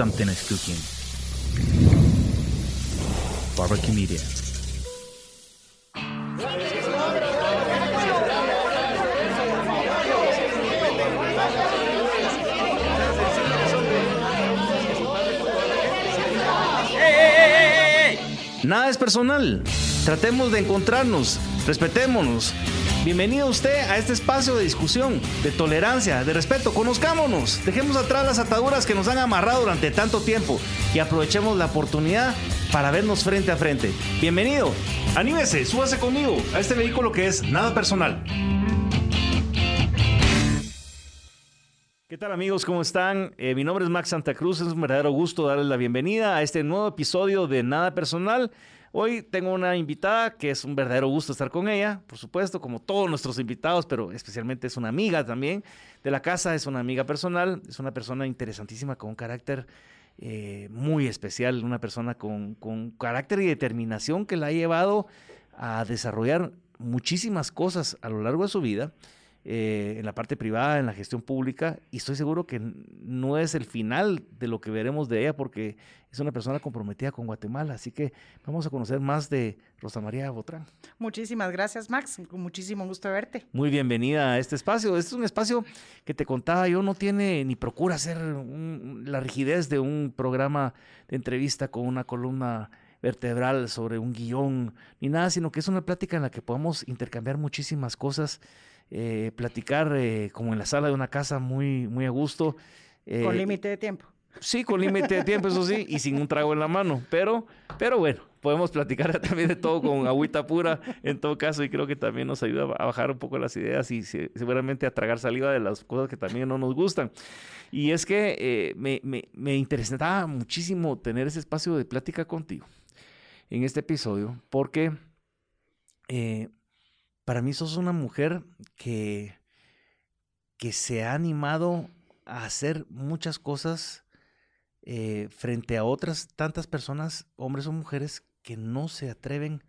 something is cooking. Barbecue Media. Nada es personal. Tratemos de encontrarnos, respetémonos. Bienvenido usted a este espacio de discusión, de tolerancia, de respeto. Conozcámonos, dejemos atrás las ataduras que nos han amarrado durante tanto tiempo y aprovechemos la oportunidad para vernos frente a frente. Bienvenido, anímese, súbase conmigo a este vehículo que es nada personal. ¿Qué tal amigos? ¿Cómo están? Eh, mi nombre es Max Santa Cruz, es un verdadero gusto darles la bienvenida a este nuevo episodio de Nada Personal. Hoy tengo una invitada que es un verdadero gusto estar con ella, por supuesto, como todos nuestros invitados, pero especialmente es una amiga también de la casa, es una amiga personal, es una persona interesantísima con un carácter eh, muy especial, una persona con, con carácter y determinación que la ha llevado a desarrollar muchísimas cosas a lo largo de su vida. Eh, en la parte privada, en la gestión pública, y estoy seguro que no es el final de lo que veremos de ella, porque es una persona comprometida con Guatemala. Así que vamos a conocer más de Rosa María Botrán. Muchísimas gracias, Max. Con muchísimo gusto verte. Muy bienvenida a este espacio. Este es un espacio que te contaba yo, no tiene ni procura ser la rigidez de un programa de entrevista con una columna vertebral sobre un guion, ni nada, sino que es una plática en la que podamos intercambiar muchísimas cosas eh, platicar eh, como en la sala de una casa muy, muy a gusto. Eh, con límite de tiempo. Sí, con límite de tiempo, eso sí, y sin un trago en la mano. Pero, pero bueno, podemos platicar también de todo con agüita pura en todo caso, y creo que también nos ayuda a bajar un poco las ideas y seguramente a tragar saliva de las cosas que también no nos gustan. Y es que me, me, me interesaba muchísimo tener ese espacio de plática contigo en este episodio, porque para mí sos una mujer que, que se ha animado a hacer muchas cosas eh, frente a otras tantas personas, hombres o mujeres, que no se atreven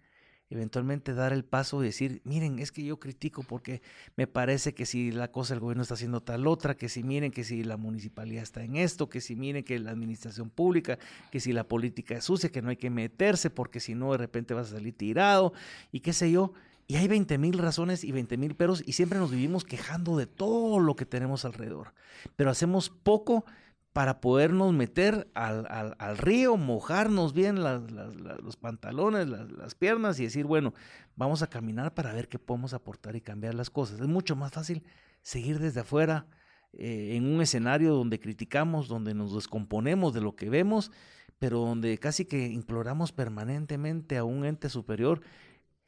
eventualmente dar el paso y decir, miren, es que yo critico porque me parece que si la cosa el gobierno está haciendo tal otra, que si miren que si la municipalidad está en esto, que si miren que la administración pública, que si la política es sucia, que no hay que meterse porque si no de repente vas a salir tirado y qué sé yo. Y hay 20 mil razones y 20 mil peros y siempre nos vivimos quejando de todo lo que tenemos alrededor. Pero hacemos poco para podernos meter al, al, río, mojarnos bien los pantalones, las, piernas y decir, bueno, vamos a caminar para ver qué podemos aportar y cambiar las cosas. Es mucho más fácil seguir desde afuera eh, en un escenario donde criticamos, donde nos descomponemos de lo que vemos, pero donde casi que imploramos permanentemente a un ente superior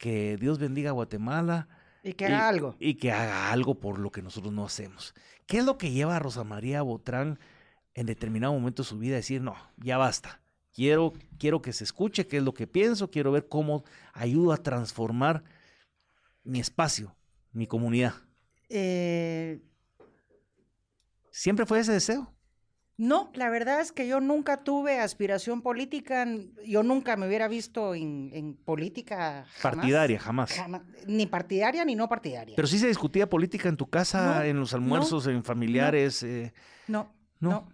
que Dios bendiga a Guatemala. Y que haga algo. Y que haga algo por lo que nosotros no hacemos. ¿Qué es lo que lleva a Rosa María Botrán en determinado momento de su vida a decir, no, ya basta? Quiero, quiero que se escuche qué es lo que pienso, quiero ver cómo ayudo a transformar mi espacio, mi comunidad. Eh... ¿Siempre fue ese deseo? No, la verdad es que yo nunca tuve aspiración política, yo nunca me hubiera visto en, política. partidaria, jamás. Ni partidaria ni no partidaria. Pero sí se discutía política en tu casa, en los almuerzos, en familiares. Eh, no, no,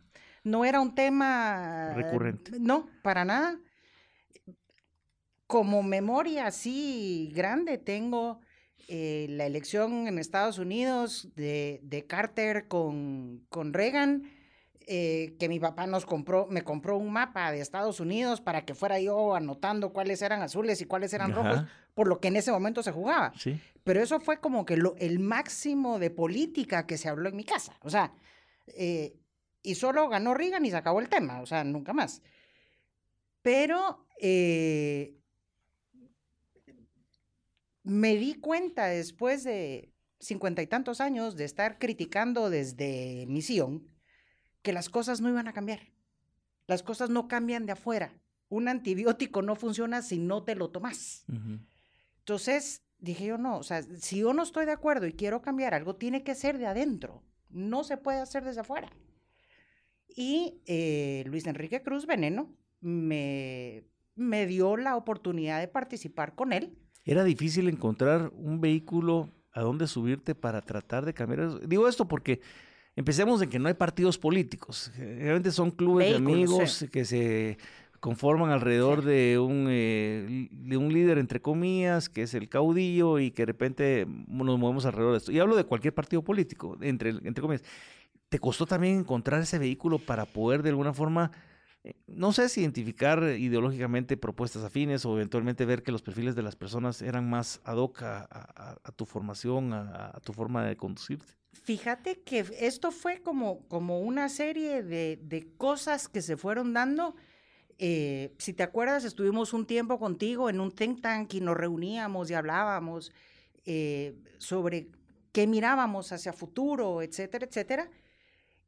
no, era un tema recurrente. No, para nada. Como memoria así grande tengo eh, la elección en Estados Unidos de, de Carter con, con Reagan eh, que mi papá nos compró, me compró un mapa de Estados Unidos para que fuera yo anotando cuáles eran azules y cuáles eran rojos, por lo que en ese momento se jugaba. Sí. Pero eso fue como que lo, el máximo de política que se habló en mi casa. O sea, eh, y solo ganó Reagan y se acabó el tema, o sea, nunca más. Pero eh, me di cuenta después de cincuenta y tantos años de estar criticando desde misión, que las cosas no iban a cambiar. Las cosas no cambian de afuera. Un antibiótico no funciona si no te lo tomas. Entonces, dije yo, no, o sea, si yo no estoy de acuerdo y quiero cambiar algo, tiene que ser de adentro. No se puede hacer desde afuera. Y eh, Luis Enrique Cruz Veneno me, me dio la oportunidad de participar con él. Era difícil encontrar un vehículo a dónde subirte para tratar de cambiar. Digo esto porque empecemos en que no hay partidos políticos. Realmente son clubes de amigos sí. que se conforman alrededor de, un, eh, de un líder, entre comillas, que es el caudillo y que de repente nos movemos alrededor de esto. Y hablo de cualquier partido político, entre, entre comillas. ¿Te costó también encontrar ese vehículo para poder de alguna forma, eh, no sé si identificar ideológicamente propuestas afines o eventualmente ver que los perfiles de las personas eran más ad hoc a, a- a tu formación, a, a tu forma de conducirte? Fíjate que esto fue como, como una serie de, de cosas que se fueron dando. Eh, si te acuerdas, estuvimos un tiempo contigo en un think tank y nos reuníamos y hablábamos eh, sobre qué mirábamos hacia futuro, etcétera, etcétera.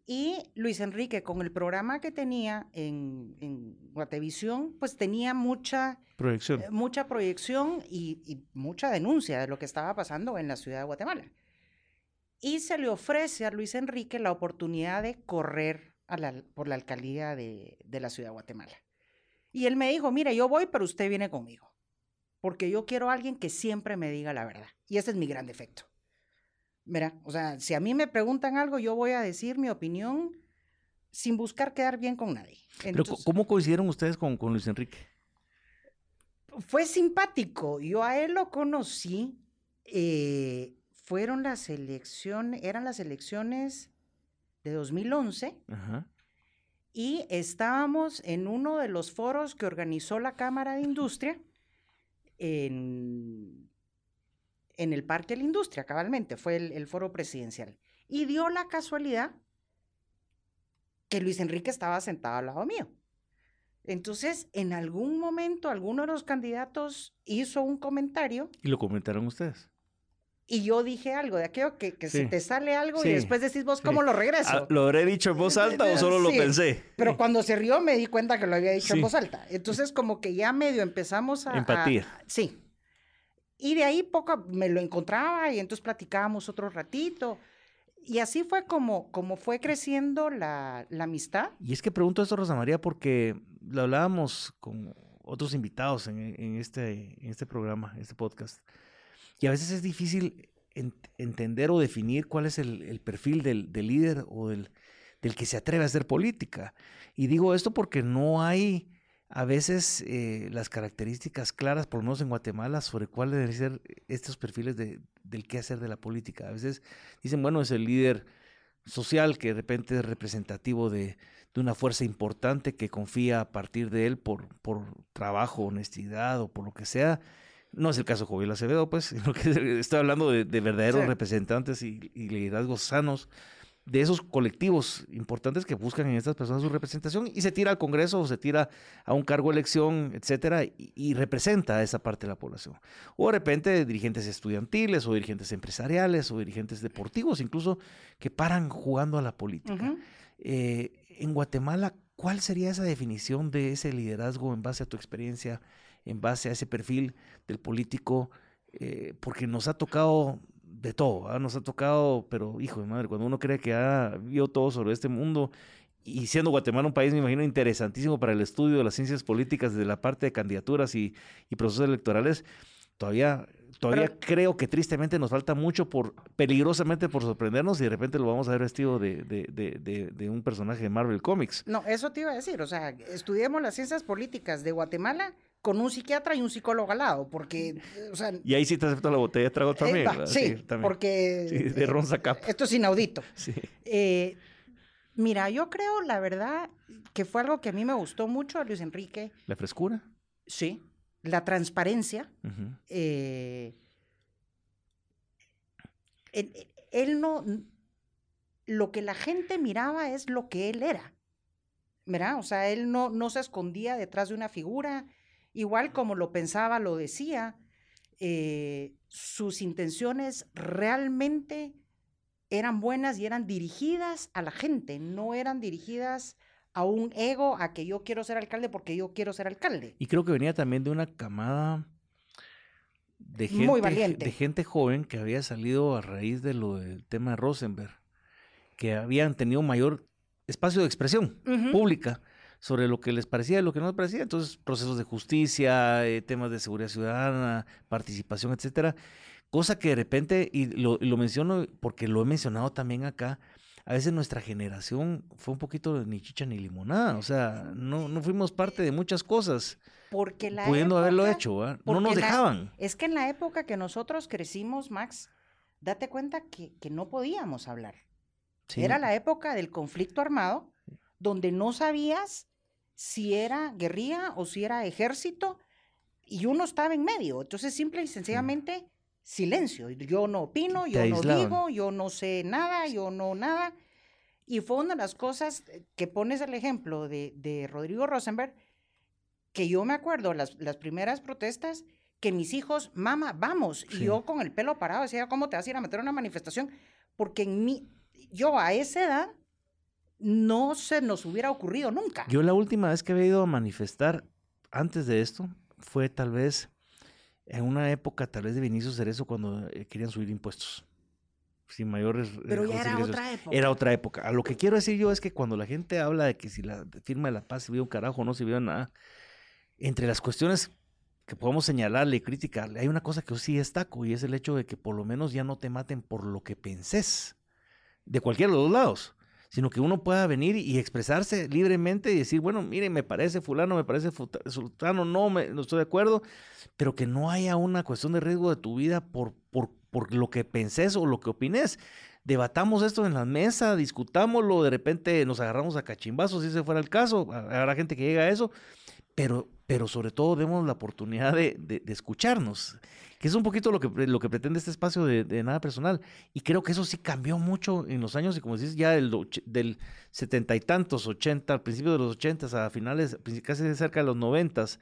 Y Luis Enrique, con el programa que tenía en, en Guatevisión, pues tenía mucha, Proyección. eh, mucha proyección y, y mucha denuncia de lo que estaba pasando en la ciudad de Guatemala. Y se le ofrece a Luis Enrique la oportunidad de correr a la- por la alcaldía de, de la ciudad de Guatemala. Y él me dijo, mira, yo voy, pero usted viene conmigo. Porque yo quiero a alguien que siempre me diga la verdad. Y ese es mi gran defecto. Mira, o sea, si a mí me preguntan algo, yo voy a decir mi opinión sin buscar quedar bien con nadie. Pero, Entonces, ¿cómo coincidieron ustedes con, con Luis Enrique? fue simpático. Yo a él lo conocí. eh, fueron las elecciones, eran las elecciones de 2011 Ajá. y estábamos en uno de los foros que organizó la Cámara de Industria en, en el Parque de la Industria, cabalmente, fue el, el foro presidencial. Y dio la casualidad que Luis Enrique estaba sentado al lado mío. Entonces, en algún momento, alguno de los candidatos hizo un comentario Y lo comentaron ustedes. Y yo dije algo de aquello que, que se Sí. te sale algo Sí. y después decís vos Sí. cómo lo regreso. Ah, ¿Lo habré dicho en voz alta o solo lo pensé? Pero cuando se rió me di cuenta que lo había dicho en voz alta. Entonces como que ya medio empezamos a... a- Empatía. sí. Y de ahí poco me lo encontraba y entonces platicábamos otro ratito. Y así fue como, como fue creciendo la, la amistad. Y es que pregunto esto, Rosa María, porque lo hablábamos con otros invitados en, en este, en este programa, en este podcast. Y a veces es difícil en- entender o definir cuál es el, perfil del, del líder o del, del que se atreve a hacer política. Y digo esto porque no hay a veces eh, las características claras, por lo menos en Guatemala, sobre cuáles deben ser estos perfiles de, del qué hacer de la política. A veces dicen, bueno, es el líder social que de repente es representativo de, de una fuerza importante que confía a partir de él por, por trabajo, honestidad o por lo que sea. No es el caso de Joviel Acevedo, pues, sino que estoy hablando de, de verdaderos Sí. representantes y, y liderazgos sanos de esos colectivos importantes que buscan en estas personas su representación y se tira al Congreso o se tira a un cargo de elección, etcétera, y, y representa a esa parte de la población. O de repente dirigentes estudiantiles o dirigentes empresariales o dirigentes deportivos, incluso que paran jugando a la política. Eh, en Guatemala, ¿cuál sería esa definición de ese liderazgo en base a tu experiencia, en base a ese perfil del político? Eh, porque nos ha tocado de todo, ¿ah? nos ha tocado, pero hijo de madre, cuando uno cree que ha vio todo sobre este mundo y siendo Guatemala un país, me imagino, interesantísimo para el estudio de las ciencias políticas desde la parte de candidaturas y, y procesos electorales, todavía, todavía Pero- creo que tristemente nos falta mucho por, peligrosamente por sorprendernos y de repente lo vamos a ver vestido de, de, de, de, de un personaje de Marvel Comics. No, eso te iba a decir. O sea, estudiemos las ciencias políticas de Guatemala con un psiquiatra y un psicólogo al lado. Porque, o sea... Y ahí sí te acepto la botella de trago también. eh, sí, también. porque... Sí, de eh, Ron. Esto es inaudito. Sí. Eh, mira, yo creo, la verdad, que fue algo que a mí me gustó mucho a Luis Enrique. La frescura. Sí. La transparencia. Eh, él, él no... Lo que la gente miraba es lo que él era. ¿Verdad? O sea, él no, no se escondía detrás de una figura. Igual como lo pensaba, lo decía. eh, sus intenciones realmente eran buenas y eran dirigidas a la gente, no eran dirigidas a un ego, a que yo quiero ser alcalde porque yo quiero ser alcalde. Y creo que venía también de una camada de gente, Muy valiente. de gente joven que había salido a raíz de lo del tema de Rosenberg, que habían tenido mayor espacio de expresión pública sobre lo que les parecía y lo que no les parecía. Entonces, procesos de justicia, eh, temas de seguridad ciudadana, participación, etcétera. Cosa que de repente, y lo, y lo menciono porque lo he mencionado también acá, a veces nuestra generación fue un poquito ni chicha ni limonada, o sea, no, no fuimos parte de muchas cosas, Porque la pudiendo haberlo hecho, no nos la- dejaban. Es que en la época que nosotros crecimos, Max, date cuenta que, que no podíamos hablar. Sí. Era la época del conflicto armado, donde no sabías si era guerrilla o si era ejército, y uno estaba en medio. Entonces, simple y sencillamente, silencio. Yo no opino, yo no digo, yo no sé nada, yo no nada. Y fue una de las cosas eh, que pones el ejemplo de, de Rodrigo Rosenberg, que yo me acuerdo las, las primeras protestas, que mis hijos, mamá, vamos. Sí. Y yo con el pelo parado decía, ¿cómo te vas a ir a meter a una manifestación? Porque en mí, yo a esa edad no se nos hubiera ocurrido nunca. Yo la última vez que había ido a manifestar antes de esto fue tal vez en una época tal vez de Vinicio Cerezo cuando eh, querían subir impuestos. Sin mayores eh, Pero ya era otra época. Era otra época. A lo que quiero decir yo es que cuando la gente habla de que si la firma de la paz sirvió un carajo o no sirvió nada, entre las cuestiones que podemos señalarle y criticarle, hay una cosa que yo sí destaco y es el hecho de que por lo menos ya no te maten por lo que pensés, de cualquiera de los dos lados, sino que uno pueda venir y expresarse libremente y decir, bueno, mire, me parece fulano, me parece sultano, no, me, no estoy de acuerdo, pero que no haya una cuestión de riesgo de tu vida por, por, por lo que pensés o lo que opines. Debatamos esto en la mesa, discutámoslo, de repente nos agarramos a cachimbazos si ese fuera el caso, habrá gente que llega a eso, pero, pero sobre todo demos la oportunidad de, de- de escucharnos, que es un poquito lo que, lo que pretende este espacio de, de nada personal. Y creo que eso sí cambió mucho en los años, y como dices, ya del, setenta y tantos, ochenta, al principio de los ochentas, a finales, casi cerca de los noventas,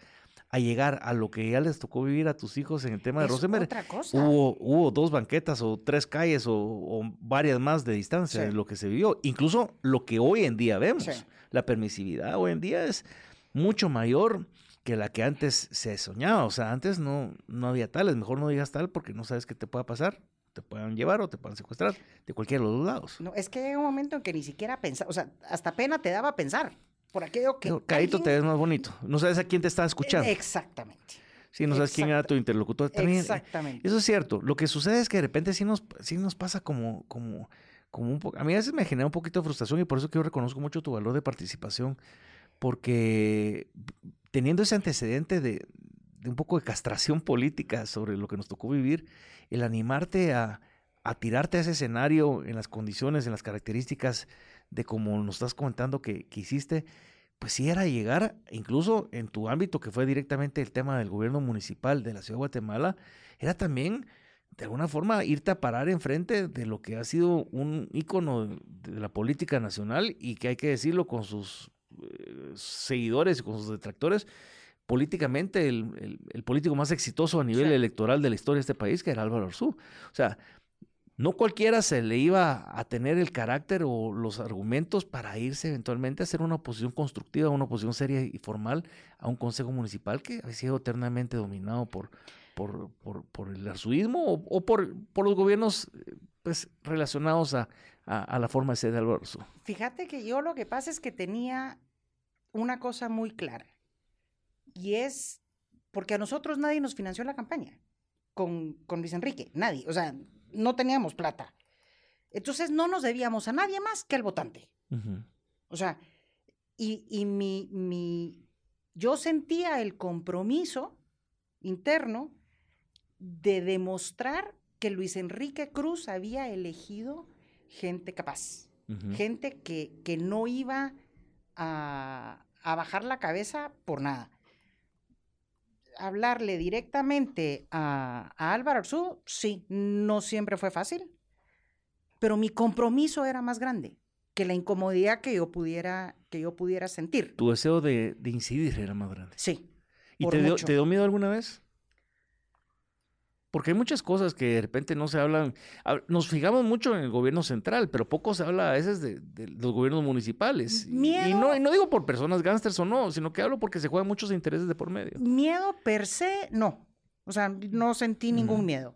a llegar a lo que ya les tocó vivir a tus hijos en el tema de Es Rosenberg. otra cosa. Hubo, hubo dos banquetas o tres calles o, o varias más de distancia Sí. de lo que se vivió. Incluso lo que hoy en día vemos. Sí. La permisividad hoy en día es mucho mayor que la que antes se soñaba. O sea, antes no, no había tales. Mejor no digas tal porque no sabes qué te pueda pasar. Te puedan llevar o te puedan secuestrar de cualquiera de los dos lados. No, es que llega un momento en que ni siquiera pensar, o sea, hasta pena te daba pensar. Por aquello que. Pero, Caíto te alguien- ves más bonito. No sabes a quién te está escuchando. Exactamente. Sí, no sabes quién era tu interlocutor. También, eh, Exactamente. Eso es cierto. Lo que sucede es que de repente sí nos, sí nos pasa como, como, como un poco. A mí a veces me genera un poquito de frustración y por eso que yo reconozco mucho tu valor de participación. Porque teniendo ese antecedente de, de un poco de castración política sobre lo que nos tocó vivir, el animarte a, tirarte a ese escenario en las condiciones, en las características de como nos estás comentando que, que hiciste, pues sí era llegar, incluso en tu ámbito que fue directamente el tema del gobierno municipal de la ciudad de Guatemala, era también de alguna forma irte a parar enfrente de lo que ha sido un ícono de la política nacional y que hay que decirlo con sus eh, seguidores y con sus detractores, políticamente el, el- el político más exitoso a nivel Sí. electoral de la historia de este país, que era Álvaro Arzú. O sea, no cualquiera se le iba a tener el carácter o los argumentos para irse eventualmente a hacer una oposición constructiva, una oposición seria y formal a un consejo municipal que ha sido eternamente dominado por, por, por, por el arzuismo o, o por, por los gobiernos eh, pues, relacionados a, a- a la forma de ser de Arzú. Fíjate que yo lo que pasa es que tenía una cosa muy clara. Y es porque a nosotros nadie nos financió la campaña con, con Luis Enrique. Nadie. O sea, no teníamos plata. Entonces no nos debíamos a nadie más que al votante. O sea, y, y mi, mi, yo sentía el compromiso interno de demostrar que Luis Enrique Cruz había elegido gente capaz, gente que, que no iba a, a bajar la cabeza por nada. Hablarle directamente a, a Álvaro Arzú, sí, no siempre fue fácil, pero mi compromiso era más grande que la incomodidad que yo pudiera, que yo pudiera sentir. Tu deseo de, de incidir era más grande. Sí. ¿Y te dio, te dio miedo alguna vez? Porque hay muchas cosas que de repente no se hablan. hab- Nos fijamos mucho en el gobierno central, pero poco se habla a veces de, de los gobiernos municipales. Y- Y, Miedo. no, y no digo por personas gángsters o no, sino que hablo porque se juegan muchos intereses de por medio. Miedo per se, no. O sea, no sentí ningún miedo.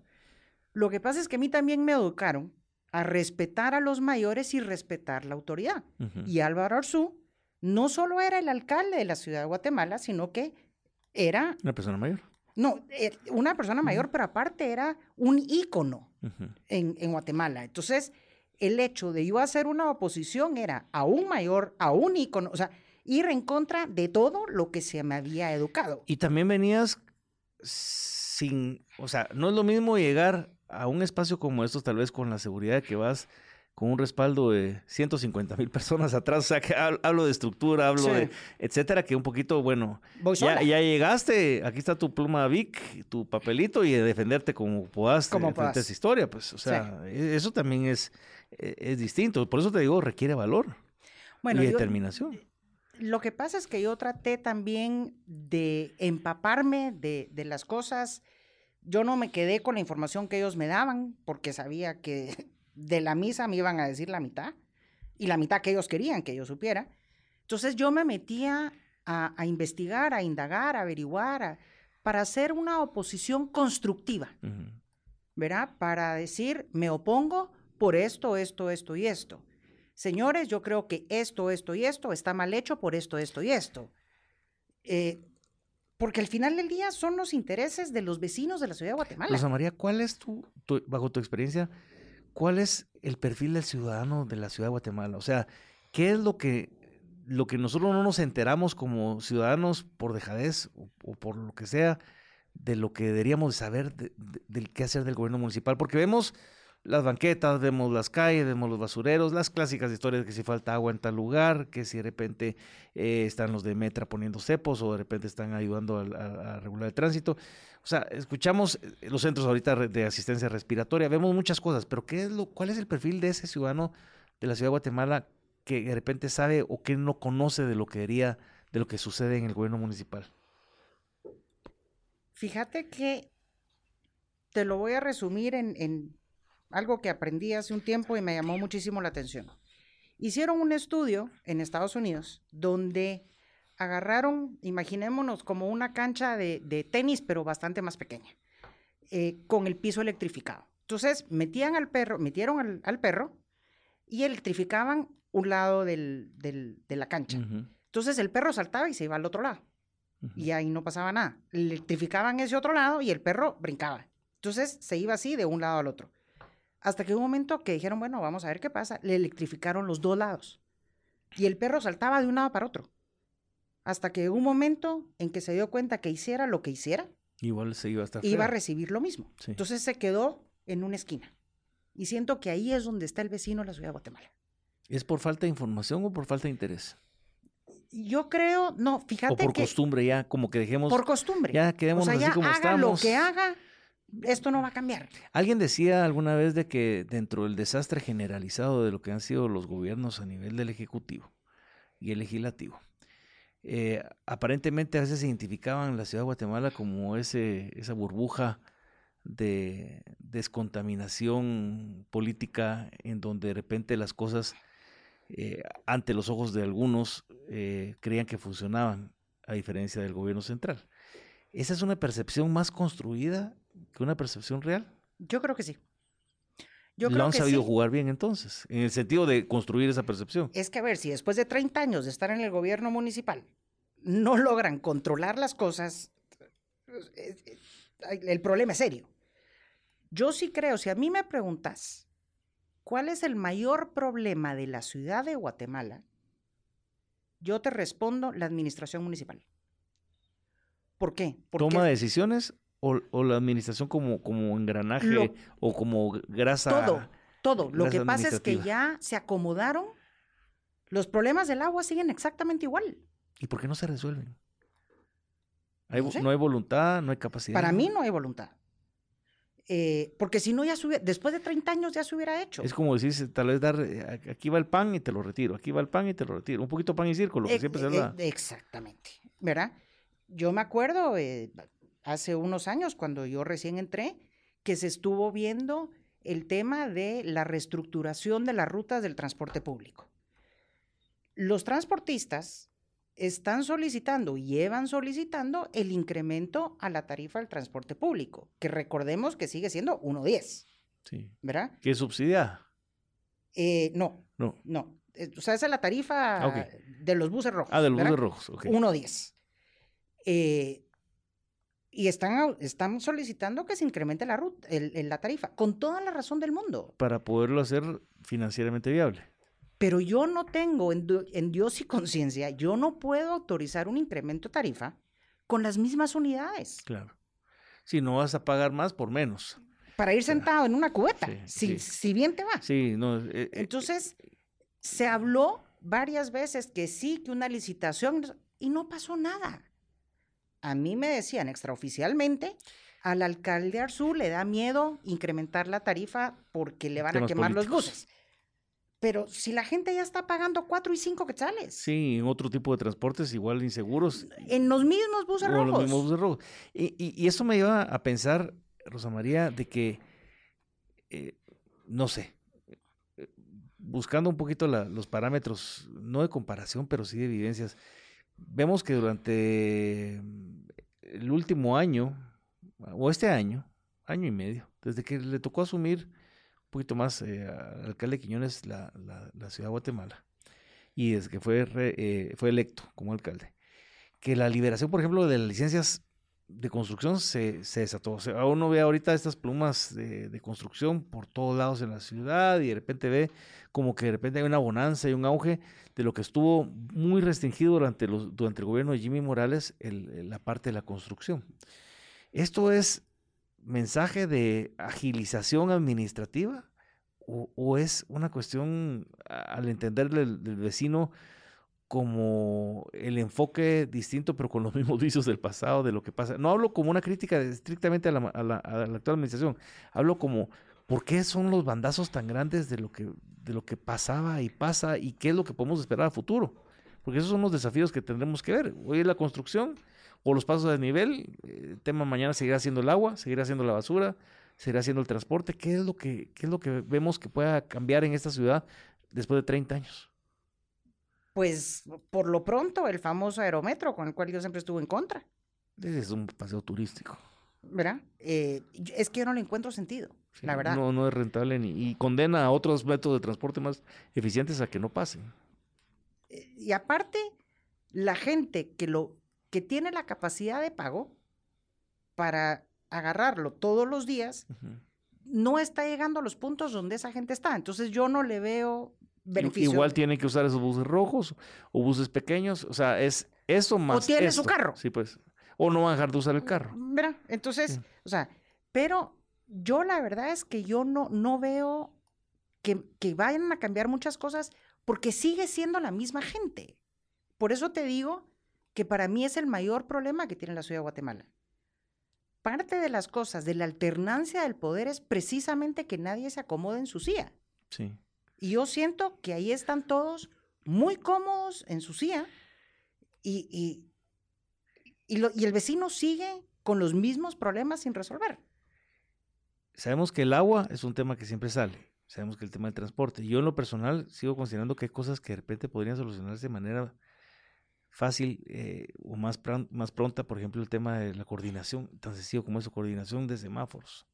Lo que pasa es que a mí también me educaron a respetar a los mayores y respetar la autoridad. Y Álvaro Arzú no solo era el alcalde de la ciudad de Guatemala, sino que era, Una persona mayor. No, eh, una persona mayor, pero aparte era un ícono en, en Guatemala. Entonces, el hecho de yo hacer una oposición era aún mayor, aún ícono, o sea, ir en contra de todo lo que se me había educado. Y también venías sin, o sea, no es lo mismo llegar a un espacio como estos, tal vez con la seguridad que vas con un respaldo de 150 mil personas atrás, o sea, que hablo de estructura, hablo Sí. de etcétera, que un poquito, bueno, ya, llegaste, aquí está tu pluma Vic, tu papelito y de defenderte como puedas Como frente a esa historia, pues, o sea, e- eso también es, e- es distinto, por eso te digo, requiere valor Bueno, y yo- determinación. Lo que pasa es que yo traté también de empaparme de, de las cosas. Yo no me quedé con la información que ellos me daban porque sabía que de la misa me iban a decir la mitad y la mitad que ellos querían que yo supiera. Entonces yo me metía a, a investigar, a indagar, a averiguar, a- para hacer una oposición constructiva. Ujú. ¿verdad? Para decir, me opongo por esto, esto, esto y esto. Señores, yo creo que esto, esto y esto está mal hecho por esto, esto y esto. Eh, porque al final del día son los intereses de los vecinos de la ciudad de Guatemala. Rosa María, ¿cuál es tu, tu- bajo tu experiencia, cuál es el perfil del ciudadano de la ciudad de Guatemala? O sea, ¿qué es lo que, lo que nosotros no nos enteramos como ciudadanos por dejadez o, o por lo que sea, de lo que deberíamos saber de- de- del qué hacer del gobierno municipal? Porque vemos las banquetas, vemos las calles, vemos los basureros, las clásicas historias de que si falta agua en tal lugar, que si de repente eh, están los de Metra poniendo cepos o de repente están ayudando al- a, a regular el tránsito. O sea, escuchamos eh, los centros ahorita de asistencia respiratoria, vemos muchas cosas, pero ¿qué es lo, ¿cuál es el perfil de ese ciudadano de la ciudad de Guatemala que de repente sabe o que no conoce de lo que debería, de lo que sucede en el gobierno municipal? Fíjate que te lo voy a resumir en, en algo que aprendí hace un tiempo y me llamó muchísimo la atención. Hicieron un estudio en Estados Unidos donde agarraron, imaginémonos como una cancha de, de tenis, pero bastante más pequeña, eh, con el piso electrificado. Entonces metían al perro, metieron al, al perro y electrificaban un lado del- del- de la cancha. Ujú, Entonces el perro saltaba y se iba al otro lado y ahí no pasaba nada. Electrificaban ese otro lado y el perro brincaba. Entonces se iba así de un lado al otro. Hasta que un momento que dijeron, bueno, vamos a ver qué pasa. Le electrificaron los dos lados. Y el perro saltaba de un lado para otro. Hasta que un momento en que se dio cuenta que hiciera lo que hiciera, Igual se iba a estar iba a recibir lo mismo. Sí. Entonces se quedó en una esquina. Y siento que ahí es donde está el vecino de la ciudad de Guatemala. ¿Es por falta de información o por falta de interés? Yo creo, no, O fíjate por que costumbre ya, como que dejemos, por costumbre. ya o ya así como haga estamos. lo que haga, esto no va a cambiar. Alguien decía alguna vez de que dentro del desastre generalizado de lo que han sido los gobiernos a nivel del Ejecutivo y el Legislativo, eh, aparentemente a veces se identificaban la ciudad de Guatemala como ese, esa burbuja de descontaminación política en donde de repente las cosas eh, ante los ojos de algunos eh, creían que funcionaban, a diferencia del gobierno central. ¿Esa es una percepción más construida que una percepción real? Yo creo que sí. Yo lo han que sabido sí. jugar bien entonces, en el sentido de construir esa percepción. Es que a ver, si después de 30 años de estar en el gobierno municipal no logran controlar las cosas, eh, eh, el problema es serio. Yo sí creo, si a mí me preguntas cuál es el mayor problema de la ciudad de Guatemala, yo te respondo la administración municipal. ¿Por qué? Porque ¿Toma de decisiones o, o la administración como, como engranaje Lo- o como grasa? todo, todo. Lo que pasa es que ya se acomodaron, los problemas del agua siguen exactamente igual. ¿Y por qué no se resuelven? Hay No vo- sé. no hay voluntad, no hay capacidad. Para mí no hay voluntad. Eh, porque si no, ya hubiera- después de 30 años ya se hubiera hecho. Es como decir, tal vez dar, eh, aquí va el pan y te lo retiro, aquí va el pan y te lo retiro. Un poquito pan y círculo, que Eh, siempre se eh, habla. eh, exactamente, ¿verdad? Yo me acuerdo hace unos años, cuando yo recién entré, que se estuvo viendo el tema de la reestructuración de las rutas del transporte público. Los transportistas están solicitando y llevan solicitando el incremento a la tarifa del transporte público, que recordemos que sigue siendo 1.10, Sí. ¿verdad? ¿Qué es subsidiada? Eh, no, No. no. eh, O sea, esa es la tarifa de los buses rojos. Ah, de los ¿verdad? buses rojos. ok. 1.10. Eh, Y están, están solicitando que se incremente la, ruta, el- el- la tarifa, con toda la razón del mundo. Para poderlo hacer financieramente viable. Pero yo no tengo en, en Dios y conciencia, yo no puedo autorizar un incremento de tarifa con las mismas unidades Claro. Si no vas a pagar más por menos. para ir sentado en una cubeta, Sí, si, sí. si bien te va. Sí, no. eh, eh, Entonces, se habló varias veces que sí, que una licitación, y no pasó nada. A mí me decían extraoficialmente, al alcalde Arzú le da miedo incrementar la tarifa porque le van a quemar los buses. Pero si la gente ya está pagando cuatro y cinco quetzales sí, en otro tipo de transportes igual inseguros. en los mismos buses o los rojos. mismos buses rojos. Y, y- y eso me lleva a pensar, Rosa María, de que, eh, no sé, eh, buscando un poquito la- los parámetros, no de comparación, pero sí de evidencias, vemos que durante mm, el último año, o este año, año y medio, desde que le tocó asumir un poquito más eh, al alcalde Quiñones la, la- la ciudad de Guatemala, y desde que fue, re- eh, fue electo como alcalde, que la liberación, por ejemplo, de las licencias de construcción se, se desató. O sea, uno ve ahorita estas plumas de, de construcción por todos lados en la ciudad y de repente ve como que de repente hay una bonanza y un auge de lo que estuvo muy restringido durante, durante el gobierno de Jimmy Morales, el- el- la parte de la construcción. Esto es mensaje de agilización administrativa o, es una cuestión al entender del, del vecino como el enfoque distinto, pero con los mismos vicios del pasado, de lo que pasa. No hablo como una crítica estrictamente a la, actual administración, hablo como por qué son los bandazos tan grandes de lo, que, de lo que pasaba y pasa y qué es lo que podemos esperar a futuro. Porque esos son los desafíos que tendremos que ver. Hoy es la construcción o los pasos de nivel, eh, el tema mañana seguirá siendo el agua, seguirá siendo la basura, seguirá siendo el transporte. ¿Qué es lo que, qué es lo que vemos que pueda cambiar en esta ciudad después de 30 años? Pues por lo pronto, el famoso aerometro con el cual yo siempre estuve en contra, Ese es un paseo turístico. ¿verdad? Eh, es que yo no le encuentro sentido, Sí, la verdad. No, no es rentable ni, y condena a otros métodos de transporte más eficientes a que no pasen. Eh, Y aparte, la gente que lo que tiene la capacidad de pago para agarrarlo todos los días no está llegando a los puntos donde esa gente está. Entonces yo no le veo beneficio. Igual tienen que usar esos buses rojos o buses pequeños. O sea, es eso más. tiene su carro. Sí, pues. O no van a dejar de usar el carro. Entonces, Sí. o sea, pero yo la verdad es que yo no, no veo que, que vayan a cambiar muchas cosas porque sigue siendo la misma gente. Por eso te digo que para mí es el mayor problema que tiene la ciudad de Guatemala. Parte de las cosas de la alternancia del poder es precisamente que nadie se acomode en su silla. Sí. Y yo siento que ahí están todos muy cómodos en su silla y, y, y, el vecino sigue con los mismos problemas sin resolver. Sabemos que el agua es un tema que siempre sale. Sabemos que el tema del transporte. Yo en lo personal sigo considerando que hay cosas que de repente podrían solucionarse de manera fácil eh, o más, más pronta. Por ejemplo, el tema de la coordinación, tan sencillo como eso, coordinación de semáforos.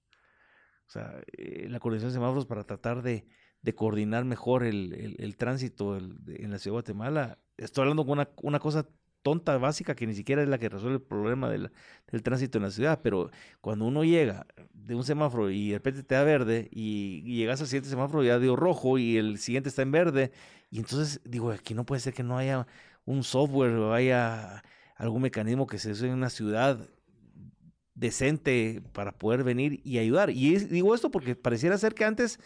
O sea, eh, la coordinación de semáforos para tratar de, de coordinar mejor el, el- tránsito en la ciudad de Guatemala. Estoy hablando con una, una cosa tonta, básica, que ni siquiera es la que resuelve el problema de la- del tránsito en la ciudad, pero cuando uno llega de un semáforo y de repente te da verde y, y llegas al siguiente semáforo ya dio rojo y el siguiente está en verde, y entonces digo, aquí no puede ser que no haya un software o haya algún mecanismo que se use en una ciudad decente para poder venir y ayudar. Y digo esto porque pareciera ser que antes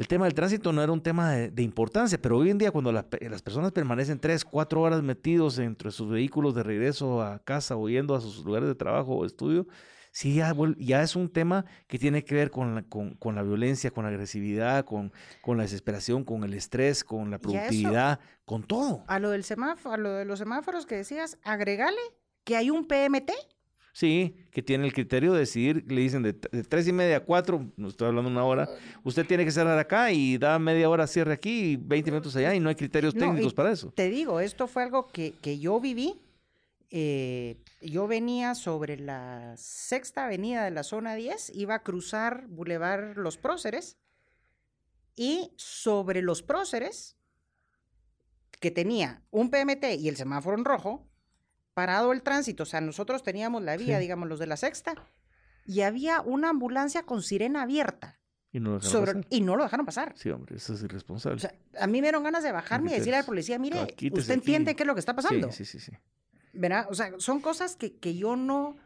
el tema del tránsito no era un tema de, de importancia, pero hoy en día cuando la las personas permanecen tres, cuatro horas metidos entre sus vehículos de regreso a casa o yendo a sus lugares de trabajo o estudio, sí ya, ya es un tema que tiene que ver con la, con, con la violencia, con la agresividad, con, con la desesperación, con el estrés, con la eso- productividad, con todo. A lo del semáforo, a lo de los semáforos que decías, agregale que hay un PMT. Sí, que tiene el criterio de decidir, le dicen de, de tres y media a cuatro, no estoy hablando una hora, usted tiene que cerrar acá y da media hora cierre aquí y 20 minutos allá y no hay criterios No, técnicos para eso. Te digo, esto fue algo que, que yo viví. eh, yo venía sobre la sexta avenida de la zona 10, iba a cruzar Boulevard Los Próceres y sobre los próceres, que tenía un PMT y el semáforo en rojo, parado el tránsito, o sea, nosotros teníamos la vía, Sí. digamos, los de la sexta, y había una ambulancia con sirena abierta Y no lo dejaron sobre, pasar. y no lo dejaron pasar. Sí, hombre, eso es irresponsable. O sea, a mí me dieron ganas de bajarme y decirle al policía, mire, usted entiende aquí. qué es lo que está pasando. Sí, sí, sí, sí. ¿verdad? O sea, son cosas que, que yo no,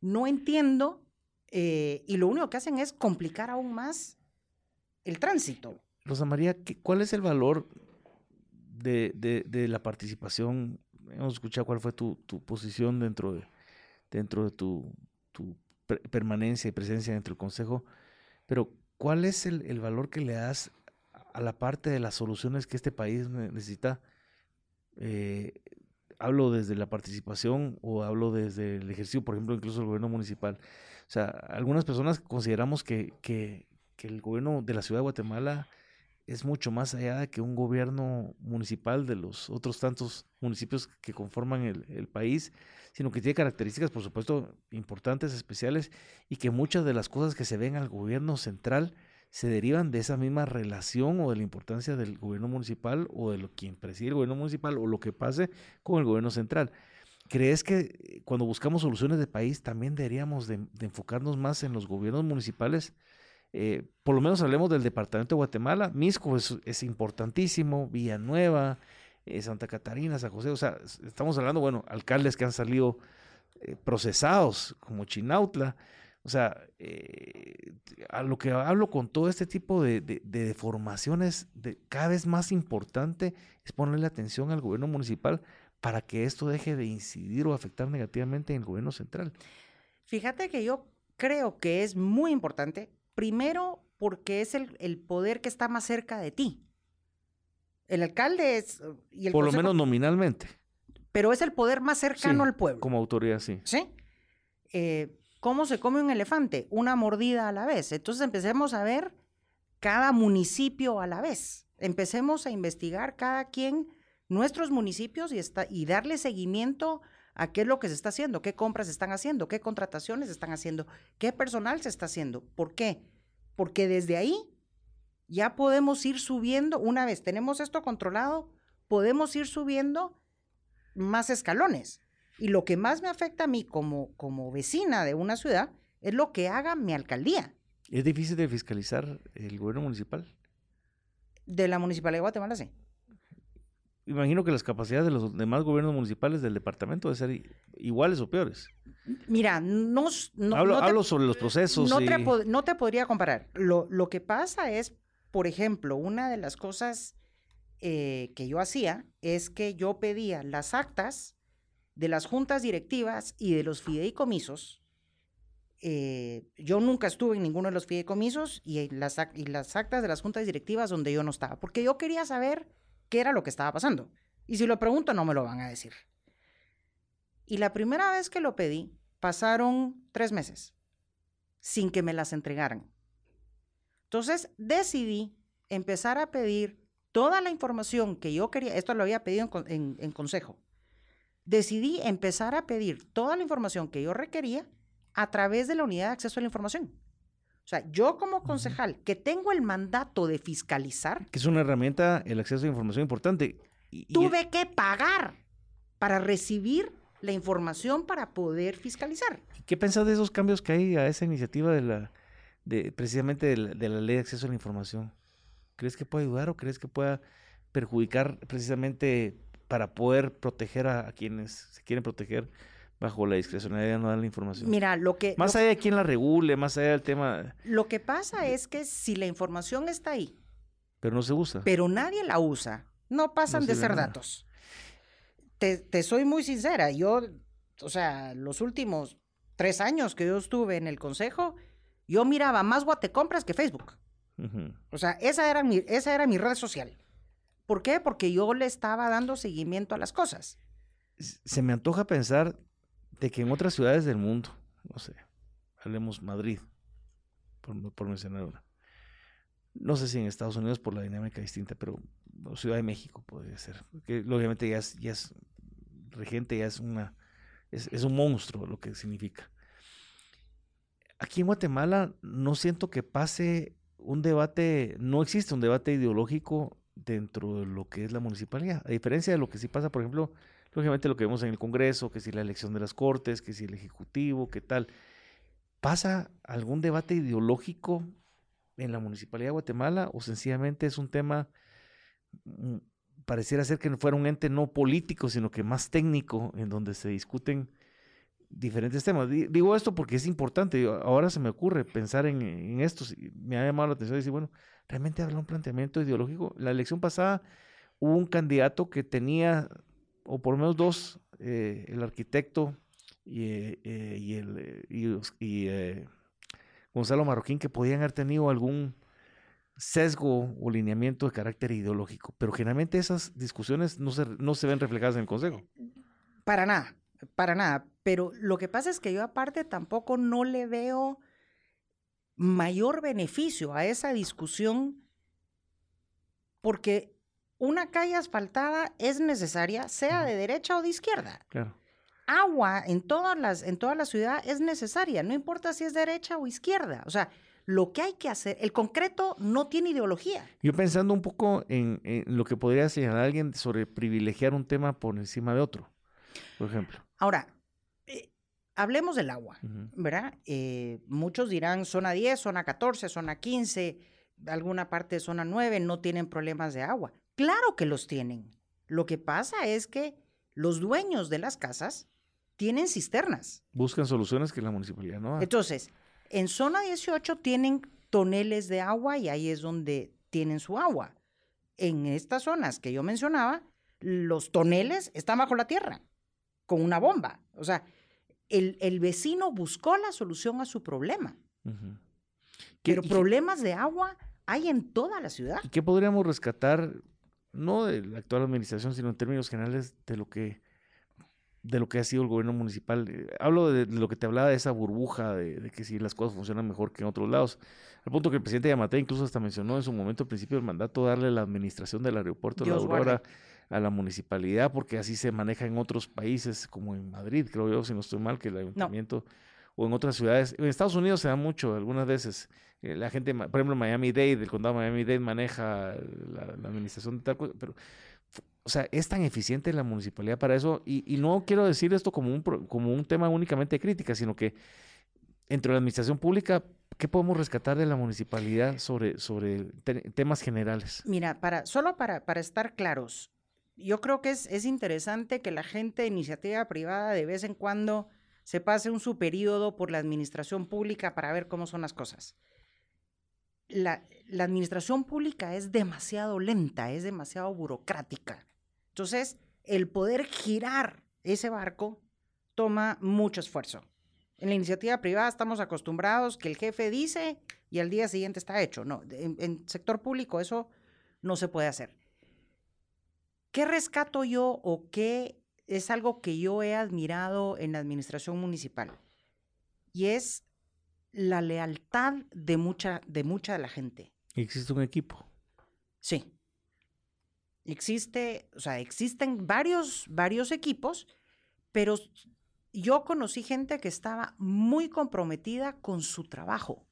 no entiendo eh, y lo único que hacen es complicar aún más el tránsito. Rosa María, ¿qué- ¿cuál es el valor de, de- de la participación? Hemos escuchado cuál fue tu, tu posición dentro de, dentro de tu, tu per- permanencia y presencia dentro del Consejo, pero ¿cuál es el, el valor que le das a la parte de las soluciones que este país ne- necesita? Eh, hablo desde la participación o hablo desde el ejercicio, por ejemplo, incluso el gobierno municipal. O sea, algunas personas consideramos que, que, que el gobierno de la ciudad de Guatemala es mucho más allá de que un gobierno municipal de los otros tantos municipios que conforman el, país, sino que tiene características, por supuesto, importantes, especiales, y que muchas de las cosas que se ven al gobierno central se derivan de esa misma relación o de la importancia del gobierno municipal o de lo quien preside el gobierno municipal o lo que pase con el gobierno central. ¿Crees que eh, cuando buscamos soluciones de país también deberíamos de, de enfocarnos más en los gobiernos municipales? Eh, por lo menos hablemos del departamento de Guatemala. Misco es, importantísimo, Villanueva, eh, Santa Catarina, San José. O sea, estamos hablando, bueno, alcaldes que han salido eh, procesados, como Chinautla. O sea, eh, a lo que hablo con todo este tipo de, de, de deformaciones, de, cada vez más importante es ponerle atención al gobierno municipal para que esto deje de incidir o afectar negativamente en el gobierno central. Fíjate que yo creo que es muy importante, primero porque es el, el poder que está más cerca de ti. El alcalde es... uh, Y el Por lo menos nominalmente, Pero es el poder más cercano Sí, al pueblo. como autoridad, sí. ¿Sí? Eh, ¿Cómo se come un elefante? Una mordida a la vez. Entonces empecemos a ver cada municipio a la vez. Empecemos a investigar cada quien nuestros municipios y, está, y darle seguimiento a qué es lo que se está haciendo, qué compras se están haciendo, qué contrataciones se están haciendo, qué personal se está haciendo. ¿Por qué? Porque desde ahí ya podemos ir subiendo, una vez tenemos esto controlado, podemos ir subiendo más escalones. Y lo que más me afecta a mí como, como vecina de una ciudad es lo que haga mi alcaldía Es difícil de fiscalizar el gobierno municipal. de la Municipalidad de Guatemala, sí. Imagino que las capacidades de los demás gobiernos municipales del departamento deben ser iguales o peores. Mira, no, hablo, no te- hablo sobre los procesos. no, y- te, pod- no te podría comparar. Lo, lo que pasa es, por ejemplo, una de las cosas eh, que yo hacía es que yo pedía las actas de las juntas directivas y de los fideicomisos. Eh, yo nunca estuve en ninguno de los fideicomisos y las, y las actas de las juntas directivas donde yo no estaba, porque yo quería saber qué era lo que estaba pasando. Y si lo pregunto, no me lo van a decir. Y la primera vez que lo pedí, pasaron tres meses sin que me las entregaran. Entonces decidí empezar a pedir toda la información que yo quería, esto lo había pedido en, en consejo, decidí empezar a pedir toda la información que yo requería a través de la unidad de acceso a la información. O sea, yo como concejal que tengo el mandato de fiscalizar, Que es una herramienta, el acceso a información importante. Y- y- tuve que pagar para recibir la información para poder fiscalizar. ¿Qué pensás de esos cambios que hay a esa iniciativa de la, de, precisamente de la, de la ley de acceso a la información? ¿Crees que puede ayudar o crees que pueda perjudicar precisamente para poder proteger a, a quienes se quieren proteger bajo la discrecionalidad no dar la información? Mira, lo que, más lo, allá de quién la regule, más allá del tema, lo que pasa es que si la información está ahí, pero no se usa. pero nadie la usa, no pasan de ser nada. datos. Te, te soy muy sincera, yo, o sea, los últimos tres años que yo estuve en el consejo, yo miraba más Guatecompras que Facebook. O sea, esa era mi, esa era mi red social. ¿Por qué? Porque yo le estaba dando seguimiento a las cosas. Se me antoja pensar de que en otras ciudades del mundo, no sé, hablemos Madrid, por, mencionar una. No sé si en Estados Unidos por la dinámica distinta, pero Ciudad de México podría ser. Porque obviamente ya es, ya es regente, ya es una es un monstruo lo que significa. Aquí en Guatemala no siento que pase un debate, no existe un debate ideológico dentro de lo que es la municipalidad, a diferencia de lo que sí pasa, por ejemplo, lógicamente lo que vemos en el Congreso, que si la elección de las Cortes, que si el Ejecutivo, qué tal. ¿Pasa algún debate ideológico en la Municipalidad de Guatemala o sencillamente es un tema, mm, pareciera ser que fuera un ente no político, sino que más técnico, en donde se discuten diferentes temas. Digo esto porque es importante, ahora se me ocurre pensar en, esto, me ha llamado la atención decir, bueno, realmente habla un planteamiento ideológico. La elección pasada hubo un candidato que tenía, o por lo menos dos, eh, el arquitecto y, eh, eh, y el, y, Gonzalo Marroquín, que podían haber tenido algún sesgo o lineamiento de carácter ideológico, pero generalmente esas discusiones no se, no se ven reflejadas en el Consejo. Para nada, para nada. Pero lo que pasa es que yo aparte tampoco no le veo mayor beneficio a esa discusión porque una calle asfaltada es necesaria, sea de derecha o de izquierda. Claro. Agua en todas las, en toda la ciudad es necesaria, no importa si es derecha o izquierda. O sea, lo que hay que hacer, el concreto no tiene ideología. Yo pensando un poco en, lo que podría señalar alguien sobre privilegiar un tema por encima de otro, por ejemplo. Ahora, eh, hablemos del agua, ¿verdad? Eh, muchos dirán zona 10, zona 14, zona 15, alguna parte de zona 9 no tienen problemas de agua. Claro que los tienen. Lo que pasa es que los dueños de las casas tienen cisternas. Buscan soluciones que la municipalidad no da. Entonces, en zona 18 tienen toneles de agua y ahí es donde tienen su agua. En estas zonas que yo mencionaba, los toneles están bajo la tierra, con una bomba. O sea, el, vecino buscó la solución a su problema. Pero problemas de agua hay en toda la ciudad. ¿Y qué podríamos rescatar no de la actual administración, sino en términos generales de lo que de lo que ha sido el gobierno municipal. Eh, hablo de, lo que te hablaba de esa burbuja, de, que si las cosas funcionan mejor que en otros lados. Al punto que el presidente Yamate incluso hasta mencionó en su momento, al principio del mandato, darle la administración del aeropuerto de la Aurora a la municipalidad, porque así se maneja en otros países, como en Madrid, creo yo, si no estoy mal, que el ayuntamiento, o en otras ciudades. En Estados Unidos se da mucho, algunas veces. Eh, la gente, por ejemplo, Miami-Dade, el condado Miami-Dade maneja la, administración de tal cosa, pero, o sea, es tan eficiente la municipalidad para eso, y, no quiero decir esto como un, como un tema únicamente de crítica, sino que entre la administración pública, ¿qué podemos rescatar de la municipalidad sobre, sobre temas generales? Mira, para, solo para, para estar claros, yo creo que es, es interesante que la gente de iniciativa privada de vez en cuando se pase un su periodo por la administración pública para ver cómo son las cosas la, administración pública es demasiado lenta, es demasiado burocrática. Entonces, el poder girar ese barco toma mucho esfuerzo. En la iniciativa privada estamos acostumbrados que el jefe dice y al día siguiente está hecho. No, en, en sector público eso no se puede hacer. ¿Qué rescato yo o qué es algo que yo he admirado en la administración municipal? Y es la lealtad de mucha, de mucha de la gente. ¿Existe un equipo? Sí. Existe, o sea, existen varios, varios equipos, pero yo conocí gente que estaba muy comprometida con su trabajo.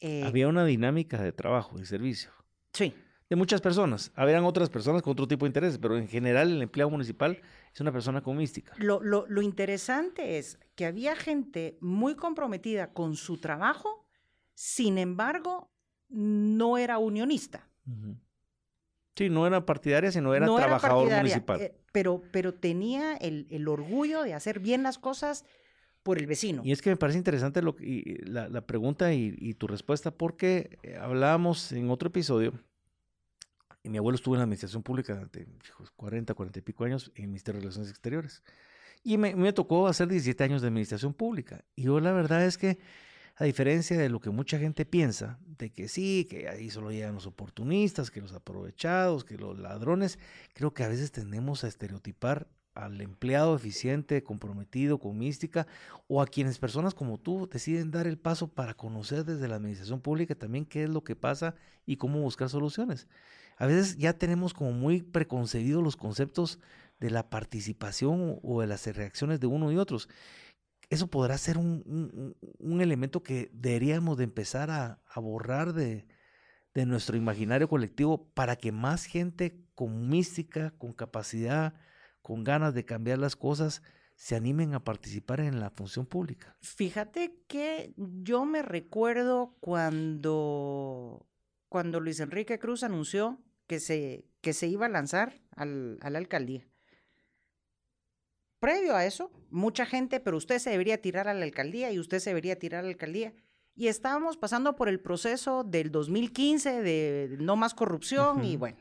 Eh Había una dinámica de trabajo, de servicio. Sí de muchas personas. Habían otras personas con otro tipo de intereses, pero en general el empleado municipal es una persona con mística. Lo, lo, lo interesante es que había gente muy comprometida con su trabajo, sin embargo, no era unionista. Sí, no era partidaria, sino era trabajador municipal. Eh, pero, pero tenía el, el, orgullo de hacer bien las cosas por el vecino. Y es que me parece interesante lo, y la, la, pregunta y, y, tu respuesta, porque hablábamos en otro episodio y mi abuelo estuvo en la administración pública durante 40, 40 y pico años en el Ministerio de Relaciones Exteriores. Y me, me, tocó hacer 17 años de administración pública. Y yo la verdad es que, a diferencia de lo que mucha gente piensa, de que sí, que ahí solo llegan los oportunistas, que los aprovechados, que los ladrones, creo que a veces tendemos a estereotipar al empleado eficiente, comprometido, con mística, o a quienes personas como tú deciden dar el paso para conocer desde la administración pública también qué es lo que pasa y cómo buscar soluciones a veces ya tenemos como muy preconcebidos los conceptos de la participación o de las reacciones de uno y otros. Eso podrá ser un, elemento que deberíamos de empezar a, borrar de, de, nuestro imaginario colectivo para que más gente con mística, con capacidad, con ganas de cambiar las cosas se animen a participar en la función pública. Fíjate que yo me recuerdo cuando, cuando Luis Enrique Cruz anunció que se, que se iba a lanzar al, a la alcaldía. Previo a eso, mucha gente, pero usted se debería tirar a la alcaldía y usted se debería tirar a la alcaldía. Y estábamos pasando por el proceso del 2015 de no más corrupción y bueno.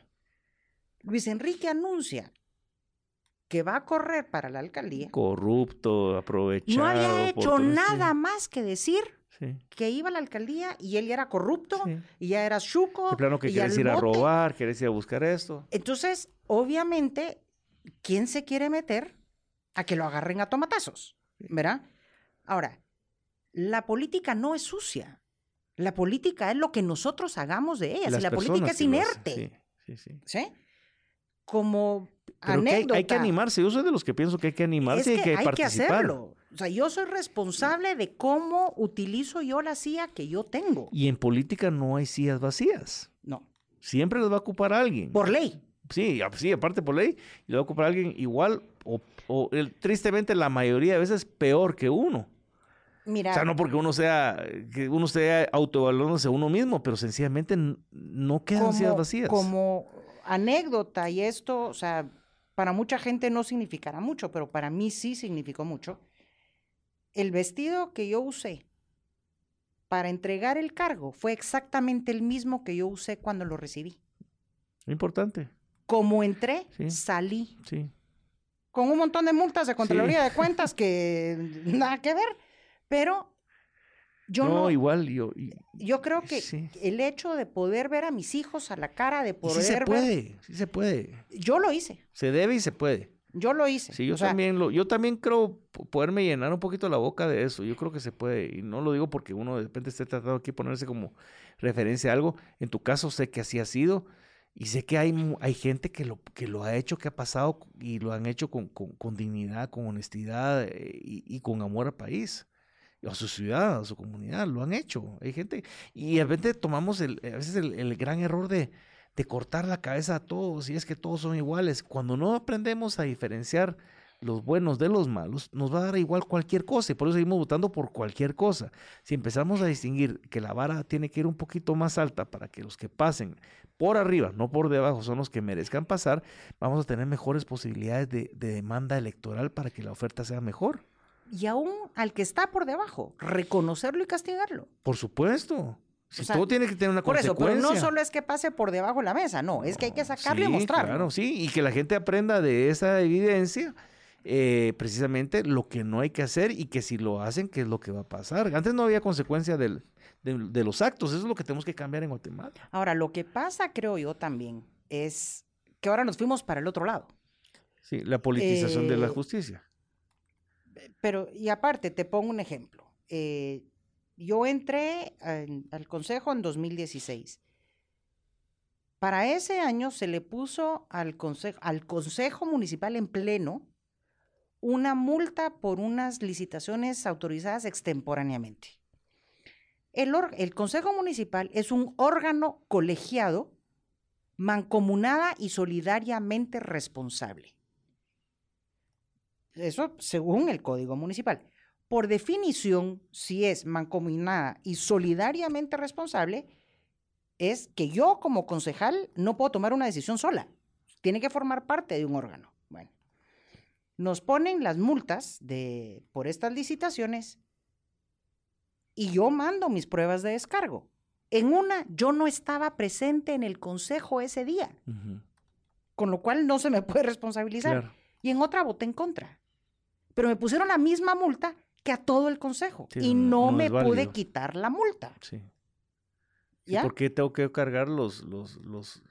Luis Enrique anuncia que va a correr para la alcaldía. Corrupto, aprovechado. No había hecho sí, nada más que decir Sí, que iba a la alcaldía y él ya era corrupto sí. y ya era chuco. De plano que quieres ir a robar, quieres ir a buscar esto. Entonces, obviamente, ¿quién se quiere meter a que lo agarren a tomatazos? ¿Verdad? Ahora, la política no es sucia. La política es lo que nosotros hagamos de ella. Si la política es inerte. Sí, sí, sí. ¿Sí? Como Pero que hay, anécdota. hay que animarse. Yo soy de los que pienso que hay que animarse es y que hay hay que hacerlo. O sea, yo soy responsable de cómo utilizo yo la CIA que yo tengo. Y en política no hay sillas vacías. No, Siempre las va a ocupar alguien. por ley. Sí, a- sí, aparte por ley, lo va a ocupar alguien igual o, o el- tristemente la mayoría de veces peor que uno. Mira, O sea, no porque uno sea, que uno esté autoevaluándose uno mismo, pero sencillamente no quedan sillas vacías. como anécdota y esto, o sea, para mucha gente no significará mucho, pero para mí sí significó mucho. El vestido que yo usé para entregar el cargo fue exactamente el mismo que yo usé cuando lo recibí. Importante, Como entré, Sí. salí sí. con un montón de multas de Contraloría de Cuentas que nada que ver, pero yo no, no, igual yo. y- yo creo que sí. el hecho de poder ver a mis hijos a la cara, de poder sí se ver- puede, sí se puede. yo lo hice, Se debe y se puede. Yo lo hice. Sí, yo O sea, también lo, yo también creo po- poderme llenar un poquito la boca de eso. Yo creo que se puede. Y no lo digo porque uno de repente esté tratando aquí de ponerse como referencia a algo. En tu caso sé que así ha sido. Y sé que hay, hay gente que lo, que lo ha hecho, que ha pasado y lo han hecho con, con- con dignidad, con honestidad eh, y, y con amor al país, a su ciudad, a su comunidad. Lo han hecho. Hay gente. Y de repente tomamos el, a veces el, el gran error de, de cortar la cabeza a todos y es que todos son iguales. Cuando no aprendemos a diferenciar los buenos de los malos, nos va a dar igual cualquier cosa y por eso seguimos votando por cualquier cosa. Si empezamos a distinguir que la vara tiene que ir un poquito más alta para que los que pasen por arriba, no por debajo, son los que merezcan pasar, vamos a tener mejores posibilidades de, de demanda electoral para que la oferta sea mejor. y aún al que está por debajo, reconocerlo y castigarlo. Por supuesto. Sea, todo tiene que tener una Por eso, pero consecuencia. no solo es que pase por debajo de la mesa, no, es que hay que sacarlo y mostrarlo. Claro, sí, y que la gente aprenda de esa evidencia, eh, precisamente lo que no hay que hacer y que si lo hacen, qué es lo que va a pasar. Antes no había consecuencia del, del- de los actos, eso es lo que tenemos que cambiar en Guatemala. Ahora, lo que pasa, creo yo también, es que ahora nos fuimos para el otro lado. Sí, la politización de la Eh, justicia. Pero, y aparte, te pongo un ejemplo. Eh, yo entré en- al consejo en 2016. Para ese año se le puso al consejo, al consejo municipal en pleno una multa por unas licitaciones autorizadas extemporáneamente. El, or- el consejo municipal es un órgano colegiado, mancomunada y solidariamente responsable. Eso según el Código Municipal. Por definición, si es mancomunada y solidariamente responsable, es que yo como concejal no puedo tomar una decisión sola. Tiene que formar parte de un órgano. Bueno, nos ponen las multas de, por estas licitaciones y yo mando mis pruebas de descargo. En una, yo no estaba presente en el consejo ese día, con lo cual no se me puede responsabilizar Claro. y en otra voté en contra. Pero me pusieron la misma multa que a todo el consejo Sí, y no- no, no me pude quitar la multa. Sí. ¿Y por qué tengo que cargar los, los, los,